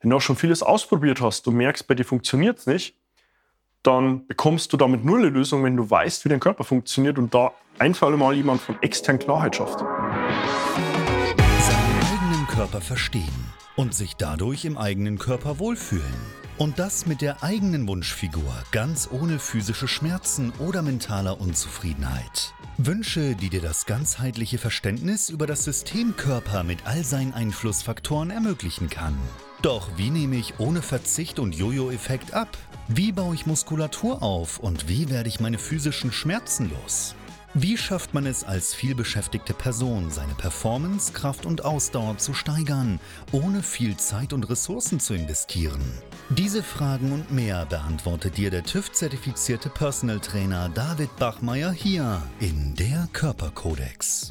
Wenn du auch schon vieles ausprobiert hast, du merkst, bei dir funktioniert es nicht, dann bekommst du damit nur eine Lösung, wenn du weißt, wie dein Körper funktioniert und da ein für Mal jemand von extern Klarheit schafft. Seinen eigenen Körper verstehen und sich dadurch im eigenen Körper wohlfühlen. Und das mit der eigenen Wunschfigur, ganz ohne physische Schmerzen oder mentaler Unzufriedenheit. Wünsche, die dir das ganzheitliche Verständnis über das System Körper mit all seinen Einflussfaktoren ermöglichen kann. Doch wie nehme ich ohne Verzicht und Jojo-Effekt ab? Wie baue ich Muskulatur auf und wie werde ich meine physischen Schmerzen los? Wie schafft man es als vielbeschäftigte Person, seine Performance, Kraft und Ausdauer zu steigern, ohne viel Zeit und Ressourcen zu investieren? Diese Fragen und mehr beantwortet dir der TÜV-zertifizierte Personal Trainer David Bachmeier hier in der Körperkodex.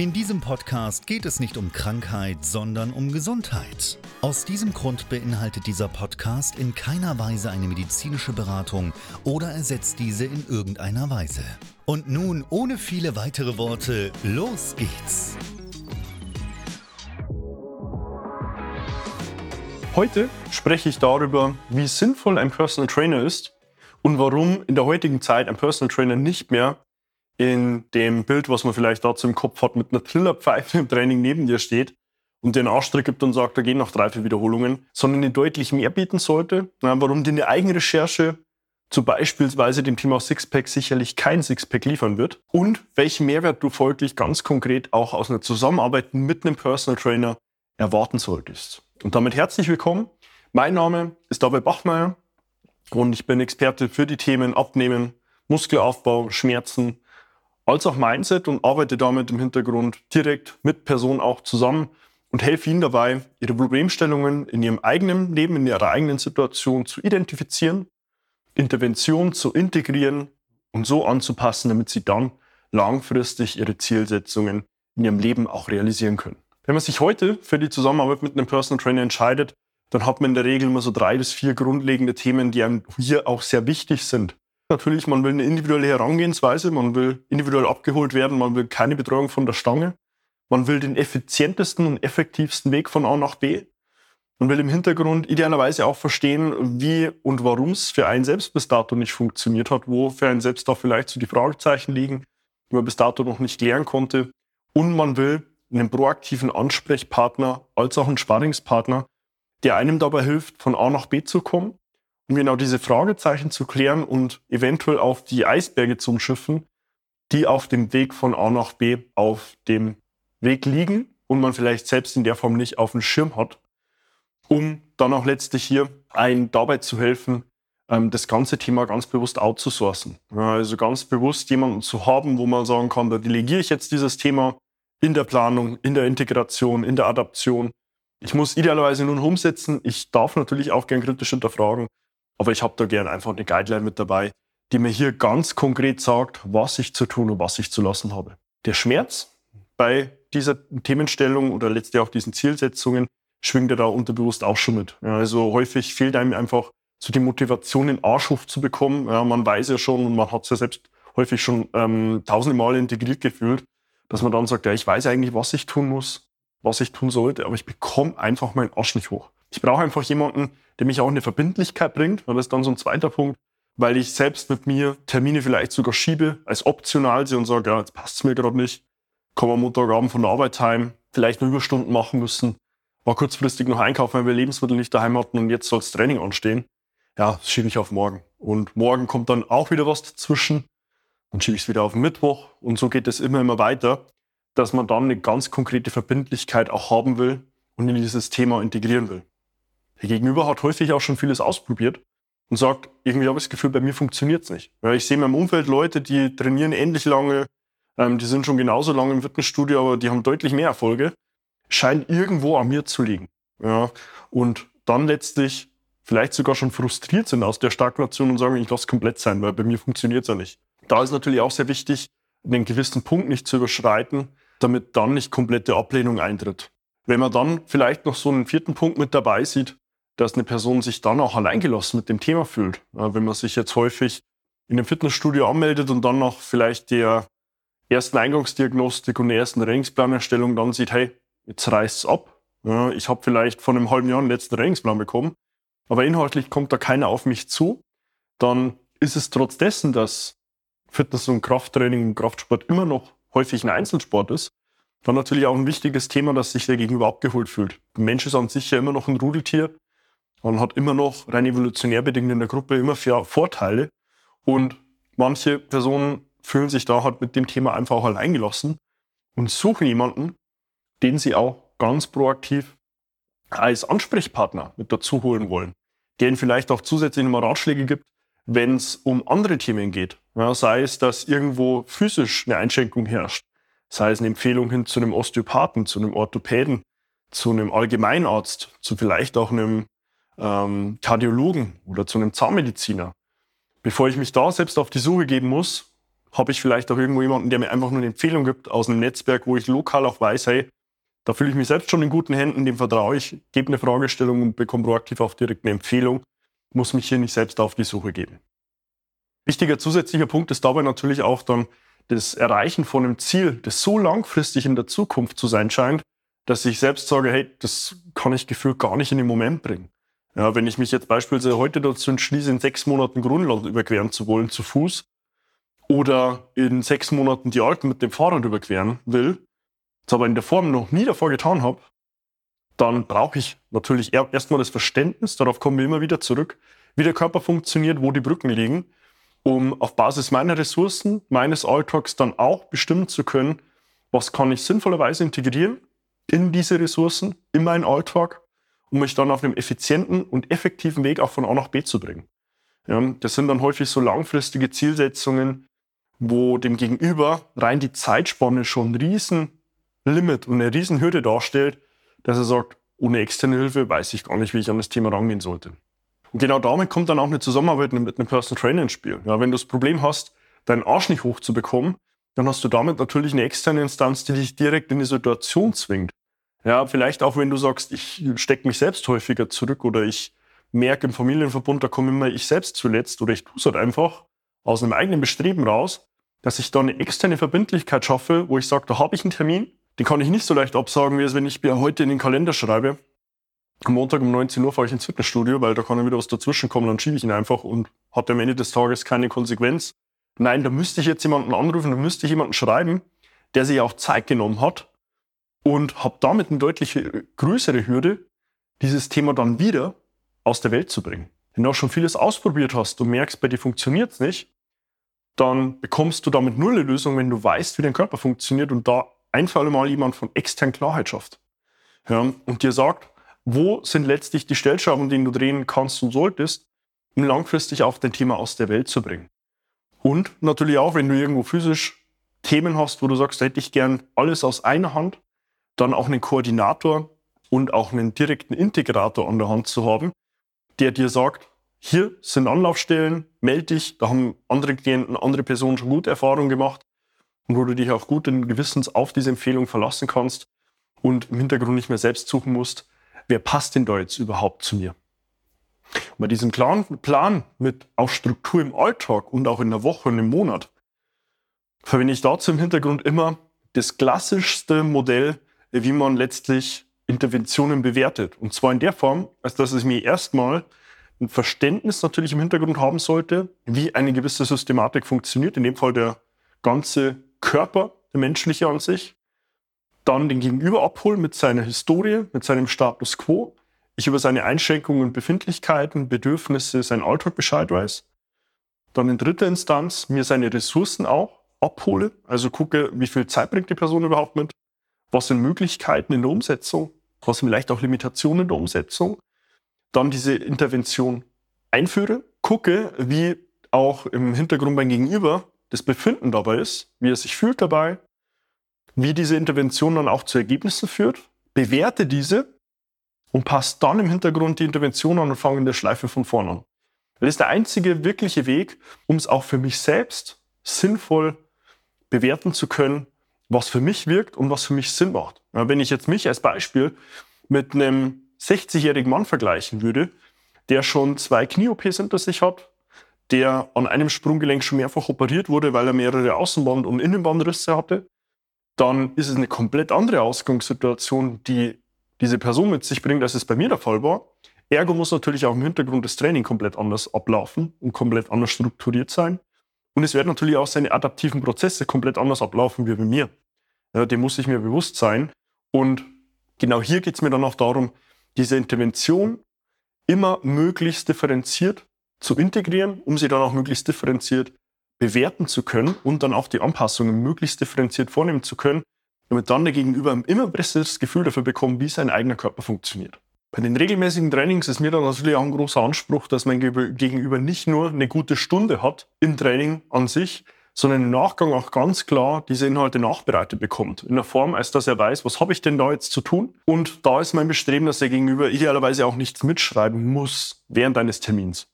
In diesem Podcast geht es nicht um Krankheit, sondern um Gesundheit. Aus diesem Grund beinhaltet dieser Podcast in keiner Weise eine medizinische Beratung oder ersetzt diese in irgendeiner Weise. Und nun, ohne viele weitere Worte, los geht's! Heute spreche ich darüber, wie sinnvoll ein Personal Trainer ist und warum in der heutigen Zeit ein Personal Trainer nicht mehr in dem Bild, was man vielleicht dazu im Kopf hat, mit einer Trillerpfeife im Training neben dir steht und dir einen Arschtritt gibt und sagt, da gehen noch drei, vier Wiederholungen, sondern dir deutlich mehr bieten sollte. Warum dir eine eigene Recherche zu beispielsweise dem Thema Sixpack sicherlich kein Sixpack liefern wird und welchen Mehrwert du folglich ganz konkret auch aus einer Zusammenarbeit mit einem Personal Trainer erwarten solltest. Und damit herzlich willkommen. Mein Name ist David Bachmeier und ich bin Experte für die Themen Abnehmen, Muskelaufbau, Schmerzen, als auch Mindset und arbeite damit im Hintergrund direkt mit Personen auch zusammen und helfe ihnen dabei, ihre Problemstellungen in ihrem eigenen Leben, in ihrer eigenen Situation zu identifizieren, Intervention zu integrieren und so anzupassen, damit sie dann langfristig ihre Zielsetzungen in ihrem Leben auch realisieren können. Wenn man sich heute für die Zusammenarbeit mit einem Personal Trainer entscheidet, dann hat man in der Regel immer so drei bis vier grundlegende Themen, die einem hier auch sehr wichtig sind. Natürlich, man will eine individuelle Herangehensweise, man will individuell abgeholt werden, man will keine Betreuung von der Stange, man will den effizientesten und effektivsten Weg von A nach B. Man will im Hintergrund idealerweise auch verstehen, wie und warum es für einen selbst bis dato nicht funktioniert hat, wo für einen selbst da vielleicht so die Fragezeichen liegen, die man bis dato noch nicht klären konnte. Und man will einen proaktiven Ansprechpartner als auch einen Sparringspartner, der einem dabei hilft, von A nach B zu kommen um genau diese Fragezeichen zu klären und eventuell auf die Eisberge zu umschiffen, die auf dem Weg von A nach B auf dem Weg liegen und man vielleicht selbst in der Form nicht auf dem Schirm hat, um dann auch letztlich hier ein dabei zu helfen, ähm, das ganze Thema ganz bewusst outzusourcen. Also ganz bewusst jemanden zu haben, wo man sagen kann, da delegiere ich jetzt dieses Thema in der Planung, in der Integration, in der Adaption. Ich muss idealerweise nun umsetzen. Ich darf natürlich auch gern kritisch hinterfragen. Aber ich habe da gern einfach eine Guideline mit dabei, die mir hier ganz konkret sagt, was ich zu tun und was ich zu lassen habe. Der Schmerz bei dieser Themenstellung oder letztlich auch diesen Zielsetzungen schwingt ja da unterbewusst auch schon mit. Ja, also häufig fehlt einem einfach so die Motivation, den Arsch zu bekommen. Ja, man weiß ja schon und man hat es ja selbst häufig schon ähm, tausende Male integriert gefühlt, dass man dann sagt, ja, ich weiß eigentlich, was ich tun muss, was ich tun sollte, aber ich bekomme einfach meinen Arsch nicht hoch. Ich brauche einfach jemanden, der mich auch in eine Verbindlichkeit bringt. Und das ist dann so ein zweiter Punkt, weil ich selbst mit mir Termine vielleicht sogar schiebe, als optional sie und sage, ja, jetzt passt es mir gerade nicht. Komme am Montagabend von der Arbeit heim, vielleicht nur Überstunden machen müssen, war kurzfristig noch einkaufen, weil wir Lebensmittel nicht daheim hatten und jetzt soll das Training anstehen. Ja, das schiebe ich auf morgen. Und morgen kommt dann auch wieder was dazwischen. Dann schiebe ich es wieder auf den Mittwoch. Und so geht es immer, immer weiter, dass man dann eine ganz konkrete Verbindlichkeit auch haben will und in dieses Thema integrieren will. Der Gegenüber hat häufig auch schon vieles ausprobiert und sagt, irgendwie habe ich das Gefühl, bei mir funktioniert es nicht. Ja, ich sehe in meinem Umfeld Leute, die trainieren ähnlich lange, ähm, die sind schon genauso lange im Fitnessstudio, aber die haben deutlich mehr Erfolge. Scheint irgendwo an mir zu liegen. Ja, und dann letztlich vielleicht sogar schon frustriert sind aus der Stagnation und sagen, ich lasse komplett sein, weil bei mir funktioniert es ja nicht. Da ist natürlich auch sehr wichtig, einen gewissen Punkt nicht zu überschreiten, damit dann nicht komplette Ablehnung eintritt. Wenn man dann vielleicht noch so einen vierten Punkt mit dabei sieht, dass eine Person sich dann auch alleingelassen mit dem Thema fühlt. Wenn man sich jetzt häufig in einem Fitnessstudio anmeldet und dann noch vielleicht der ersten Eingangsdiagnostik und der ersten Trainingsplanerstellung dann sieht, hey, jetzt reißt es ab. ich habe vielleicht vor einem halben Jahr einen letzten Trainingsplan bekommen, aber inhaltlich kommt da keiner auf mich zu. Dann ist es trotz dessen, dass Fitness und Krafttraining und Kraftsport immer noch häufig ein Einzelsport ist, dann natürlich auch ein wichtiges Thema, dass sich der Gegenüber abgeholt fühlt. Der Mensch ist an sich ja immer noch ein Rudeltier und hat immer noch rein evolutionär bedingt in der Gruppe immer Vorteile. Und manche Personen fühlen sich da halt mit dem Thema einfach auch alleingelassen und suchen jemanden, den sie auch ganz proaktiv als Ansprechpartner mit dazu holen wollen, der ihnen vielleicht auch zusätzlich nochmal Ratschläge gibt, wenn es um andere Themen geht. Ja, sei es, dass irgendwo physisch eine Einschränkung herrscht, sei es eine Empfehlung hin zu einem Osteopathen, zu einem Orthopäden, zu einem Allgemeinarzt, zu vielleicht auch einem ähm, Kardiologen oder zu einem Zahnmediziner. Bevor ich mich da selbst auf die Suche geben muss, habe ich vielleicht auch irgendwo jemanden, der mir einfach nur eine Empfehlung gibt aus einem Netzwerk, wo ich lokal auch weiß, hey, da fühle ich mich selbst schon in guten Händen, dem vertraue ich, gebe eine Fragestellung und bekomme proaktiv auch direkt eine Empfehlung, muss mich hier nicht selbst auf die Suche geben. Wichtiger zusätzlicher Punkt ist dabei natürlich auch dann das Erreichen von einem Ziel, das so langfristig in der Zukunft zu sein scheint, dass ich selbst sage, hey, das kann ich gefühlt gar nicht in den Moment bringen. Ja, wenn ich mich jetzt beispielsweise heute dazu entschließe, in sechs Monaten Grönland überqueren zu wollen zu Fuß oder in sechs Monaten die Alpen mit dem Fahrrad überqueren will, das aber in der Form noch nie davor getan habe, dann brauche ich natürlich erstmal das Verständnis, darauf kommen wir immer wieder zurück, wie der Körper funktioniert, wo die Brücken liegen, um auf Basis meiner Ressourcen, meines Alltags dann auch bestimmen zu können, was kann ich sinnvollerweise integrieren in diese Ressourcen, in meinen Alltag, um mich dann auf einem effizienten und effektiven Weg auch von A nach B zu bringen. Ja, das sind dann häufig so langfristige Zielsetzungen, wo dem Gegenüber rein die Zeitspanne schon ein Riesenlimit und eine Riesenhürde darstellt, dass er sagt, ohne externe Hilfe weiß ich gar nicht, wie ich an das Thema rangehen sollte. Und genau damit kommt dann auch eine Zusammenarbeit mit einem Personal Trainer ins Spiel. Ja, wenn du das Problem hast, deinen Arsch nicht hochzubekommen, dann hast du damit natürlich eine externe Instanz, die dich direkt in die Situation zwingt. Ja, vielleicht auch, wenn du sagst, ich stecke mich selbst häufiger zurück oder ich merke im Familienverbund, da komme immer ich selbst zuletzt oder ich tue es halt einfach aus einem eigenen Bestreben raus, dass ich da eine externe Verbindlichkeit schaffe, wo ich sage, da habe ich einen Termin, den kann ich nicht so leicht absagen, wie es, wenn ich mir heute in den Kalender schreibe. Am Montag um 19 Uhr fahre ich ins Fitnessstudio, weil da kann ja wieder was dazwischen kommen, dann schiebe ich ihn einfach und hat am Ende des Tages keine Konsequenz. Nein, da müsste ich jetzt jemanden anrufen, da müsste ich jemanden schreiben, der sich auch Zeit genommen hat und habe damit eine deutlich größere Hürde, dieses Thema dann wieder aus der Welt zu bringen. Wenn du auch schon vieles ausprobiert hast und merkst, bei dir funktioniert es nicht, dann bekommst du damit nur eine Lösung, wenn du weißt, wie dein Körper funktioniert und da ein für alle Mal jemand von extern Klarheit schafft. Ja, und dir sagt, wo sind letztlich die Stellschrauben, die du drehen kannst und solltest, um langfristig auch dein Thema aus der Welt zu bringen. Und natürlich auch, wenn du irgendwo physisch Themen hast, wo du sagst, da hätte ich gern alles aus einer Hand, dann auch einen Koordinator und auch einen direkten Integrator an der Hand zu haben, der dir sagt, hier sind Anlaufstellen, melde dich, da haben andere Klienten, andere Personen schon gute Erfahrungen gemacht und wo du dich auch guten Gewissens auf diese Empfehlung verlassen kannst und im Hintergrund nicht mehr selbst suchen musst, wer passt denn da jetzt überhaupt zu mir? Und bei diesem klaren Plan mit auch Struktur im Alltag und auch in der Woche und im Monat verwende ich dazu im Hintergrund immer das klassischste Modell, wie man letztlich Interventionen bewertet. Und zwar in der Form, als dass es mir erstmal ein Verständnis natürlich im Hintergrund haben sollte, wie eine gewisse Systematik funktioniert, in dem Fall der ganze Körper, der menschliche an sich, dann den Gegenüber abholen mit seiner Historie, mit seinem Status quo, ich über seine Einschränkungen, Befindlichkeiten, Bedürfnisse, seinen Alltag Bescheid weiß, dann in dritter Instanz mir seine Ressourcen auch abhole, also gucke, wie viel Zeit bringt die Person überhaupt mit, was sind Möglichkeiten in der Umsetzung, was sind vielleicht auch Limitationen in der Umsetzung, dann diese Intervention einführe, gucke, wie auch im Hintergrund beim Gegenüber das Befinden dabei ist, wie er sich fühlt dabei, wie diese Intervention dann auch zu Ergebnissen führt, bewerte diese und passe dann im Hintergrund die Intervention an und fange in der Schleife von vorne an. Das ist der einzige wirkliche Weg, um es auch für mich selbst sinnvoll bewerten zu können was für mich wirkt und was für mich Sinn macht. Wenn ich jetzt mich als Beispiel mit einem 60-jährigen Mann vergleichen würde, der schon zwei Knie-OPs hinter sich hat, der an einem Sprunggelenk schon mehrfach operiert wurde, weil er mehrere Außenband- und Innenbandrisse hatte, dann ist es eine komplett andere Ausgangssituation, die diese Person mit sich bringt, als es bei mir der Fall war. Ergo muss natürlich auch im Hintergrund das Training komplett anders ablaufen und komplett anders strukturiert sein. Und es werden natürlich auch seine adaptiven Prozesse komplett anders ablaufen wie bei mir. Ja, dem muss ich mir bewusst sein. Und genau hier geht es mir dann auch darum, diese Intervention immer möglichst differenziert zu integrieren, um sie dann auch möglichst differenziert bewerten zu können und dann auch die Anpassungen möglichst differenziert vornehmen zu können, damit dann der Gegenüber ein immer besseres Gefühl dafür bekommt, wie sein eigener Körper funktioniert. Bei den regelmäßigen Trainings ist mir dann natürlich auch ein großer Anspruch, dass mein Gegenüber nicht nur eine gute Stunde hat im Training an sich, sondern im Nachgang auch ganz klar diese Inhalte nachbereitet bekommt. In der Form, als dass er weiß, was habe ich denn da jetzt zu tun? Und da ist mein Bestreben, dass der Gegenüber idealerweise auch nichts mitschreiben muss während eines Termins.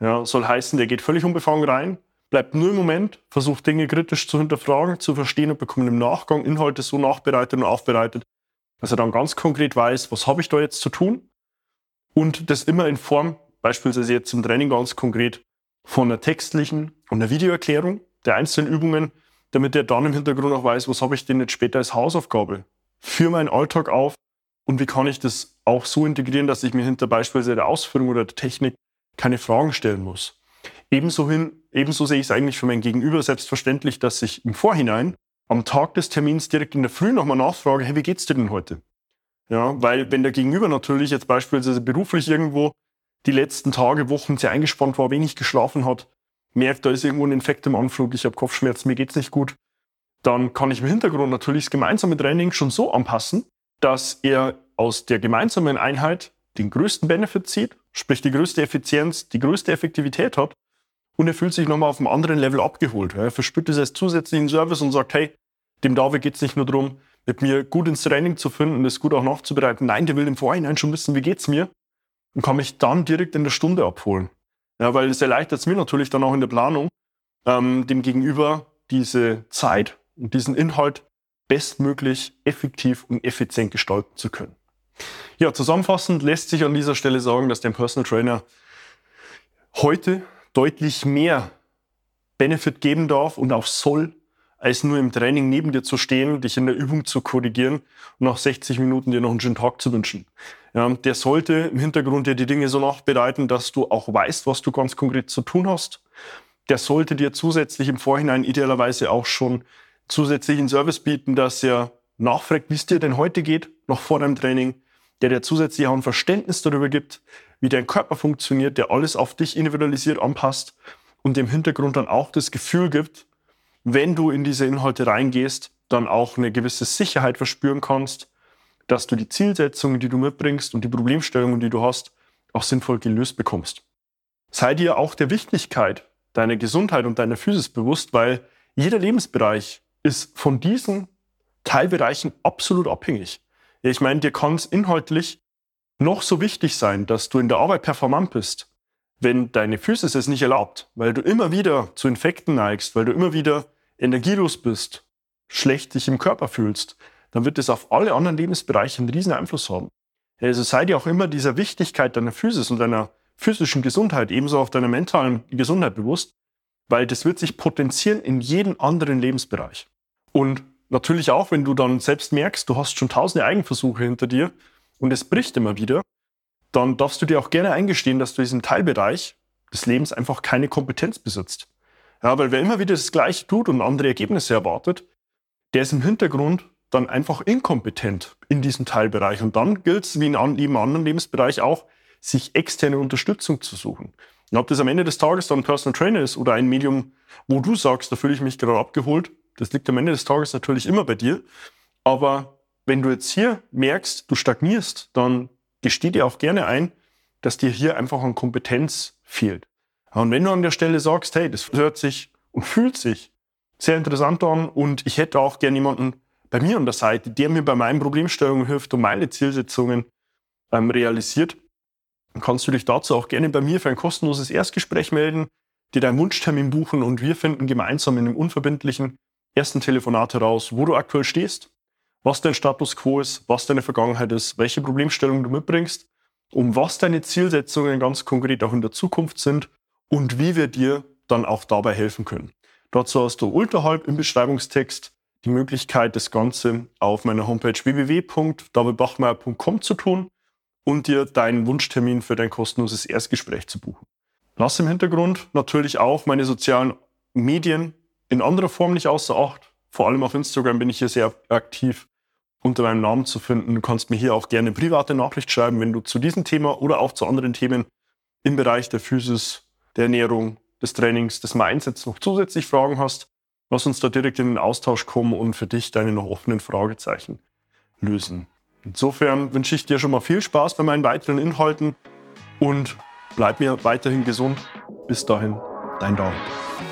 Ja, soll heißen, der geht völlig unbefangen rein, bleibt nur im Moment, versucht Dinge kritisch zu hinterfragen, zu verstehen und bekommt im Nachgang Inhalte so nachbereitet und aufbereitet, dass er dann ganz konkret weiß, was habe ich da jetzt zu tun? Und das immer in Form, beispielsweise jetzt im Training ganz konkret, von einer textlichen und einer Videoerklärung der einzelnen Übungen, damit er dann im Hintergrund auch weiß, was habe ich denn jetzt später als Hausaufgabe für meinen Alltag auf und wie kann ich das auch so integrieren, dass ich mir hinter beispielsweise der Ausführung oder der Technik keine Fragen stellen muss. Ebenso, hin, ebenso sehe ich es eigentlich für mein Gegenüber selbstverständlich, dass ich im Vorhinein am Tag des Termins direkt in der Früh nochmal nachfrage, hey, wie geht's dir denn heute? Ja, weil wenn der Gegenüber natürlich jetzt beispielsweise beruflich irgendwo die letzten Tage, Wochen sehr eingespannt war, wenig geschlafen hat, merkt, da ist irgendwo ein Infekt im Anflug, ich habe Kopfschmerzen, mir geht's nicht gut, dann kann ich im Hintergrund natürlich das gemeinsame Training schon so anpassen, dass er aus der gemeinsamen Einheit den größten Benefit zieht, sprich die größte Effizienz, die größte Effektivität hat und er fühlt sich nochmal auf einem anderen Level abgeholt. Er verspürt es als zusätzlichen Service und sagt, hey, dem David geht es nicht nur darum, mit mir gut ins Training zu finden und es gut auch nachzubereiten. Nein, der will im Vorhinein schon wissen, wie geht's mir und kann mich dann direkt in der Stunde abholen. Ja, weil es erleichtert es mir natürlich dann auch in der Planung, ähm, dem Gegenüber diese Zeit und diesen Inhalt bestmöglich effektiv und effizient gestalten zu können. Ja, zusammenfassend lässt sich an dieser Stelle sagen, dass der Personal Trainer heute deutlich mehr Benefit geben darf und auch soll, als nur im Training neben dir zu stehen, dich in der Übung zu korrigieren und nach 60 Minuten dir noch einen schönen Tag zu wünschen. Ja, der sollte im Hintergrund dir die Dinge so nachbereiten, dass du auch weißt, was du ganz konkret zu tun hast. Der sollte dir zusätzlich im Vorhinein idealerweise auch schon zusätzlichen Service bieten, dass er nachfragt, wie es dir denn heute geht, noch vor deinem Training, der dir zusätzlich auch ein Verständnis darüber gibt, wie dein Körper funktioniert, der alles auf dich individualisiert anpasst und dem Hintergrund dann auch das Gefühl gibt, wenn du in diese Inhalte reingehst, dann auch eine gewisse Sicherheit verspüren kannst, dass du die Zielsetzungen, die du mitbringst und die Problemstellungen, die du hast, auch sinnvoll gelöst bekommst. Sei dir auch der Wichtigkeit deiner Gesundheit und deiner Physis bewusst, weil jeder Lebensbereich ist von diesen Teilbereichen absolut abhängig. Ich meine, dir kann es inhaltlich noch so wichtig sein, dass du in der Arbeit performant bist, wenn deine Physis es nicht erlaubt, weil du immer wieder zu Infekten neigst, weil du immer wieder energielos bist, schlecht dich im Körper fühlst, dann wird es auf alle anderen Lebensbereiche einen riesen Einfluss haben. Also sei dir auch immer dieser Wichtigkeit deiner Physis und deiner physischen Gesundheit, ebenso auf deiner mentalen Gesundheit bewusst, weil das wird sich potenzieren in jedem anderen Lebensbereich. Und natürlich auch, wenn du dann selbst merkst, du hast schon tausende Eigenversuche hinter dir, und es bricht immer wieder, dann darfst du dir auch gerne eingestehen, dass du in diesem Teilbereich des Lebens einfach keine Kompetenz besitzt. Ja, weil wer immer wieder das Gleiche tut und andere Ergebnisse erwartet, der ist im Hintergrund dann einfach inkompetent in diesem Teilbereich. Und dann gilt es, wie in jedem anderen Lebensbereich auch, sich externe Unterstützung zu suchen. Und ob das am Ende des Tages dann ein Personal Trainer ist oder ein Medium, wo du sagst, da fühle ich mich gerade abgeholt, das liegt am Ende des Tages natürlich immer bei dir. Aber wenn du jetzt hier merkst, du stagnierst, dann gesteh dir auch gerne ein, dass dir hier einfach an Kompetenz fehlt. Und wenn du an der Stelle sagst, hey, das hört sich und fühlt sich sehr interessant an und ich hätte auch gerne jemanden bei mir an der Seite, der mir bei meinen Problemstellungen hilft und meine Zielsetzungen ähm, realisiert, dann kannst du dich dazu auch gerne bei mir für ein kostenloses Erstgespräch melden, dir deinen Wunschtermin buchen und wir finden gemeinsam in einem unverbindlichen ersten Telefonat heraus, wo du aktuell stehst, was dein Status quo ist, was deine Vergangenheit ist, welche Problemstellungen du mitbringst, um was deine Zielsetzungen ganz konkret auch in der Zukunft sind und wie wir dir dann auch dabei helfen können. Dazu hast du unterhalb im Beschreibungstext die Möglichkeit, das Ganze auf meiner Homepage www.davidbachmeier.com zu tun und dir deinen Wunschtermin für dein kostenloses Erstgespräch zu buchen. Lass im Hintergrund natürlich auch meine sozialen Medien in anderer Form nicht außer Acht. Vor allem auf Instagram bin ich hier sehr aktiv unter meinem Namen zu finden. Du kannst mir hier auch gerne private Nachricht schreiben, wenn du zu diesem Thema oder auch zu anderen Themen im Bereich der Physis, der Ernährung, des Trainings, des Mindsets noch zusätzlich Fragen hast. Lass uns da direkt in den Austausch kommen und für dich deine noch offenen Fragezeichen lösen. Insofern wünsche ich dir schon mal viel Spaß bei meinen weiteren Inhalten und bleib mir weiterhin gesund. Bis dahin, dein David.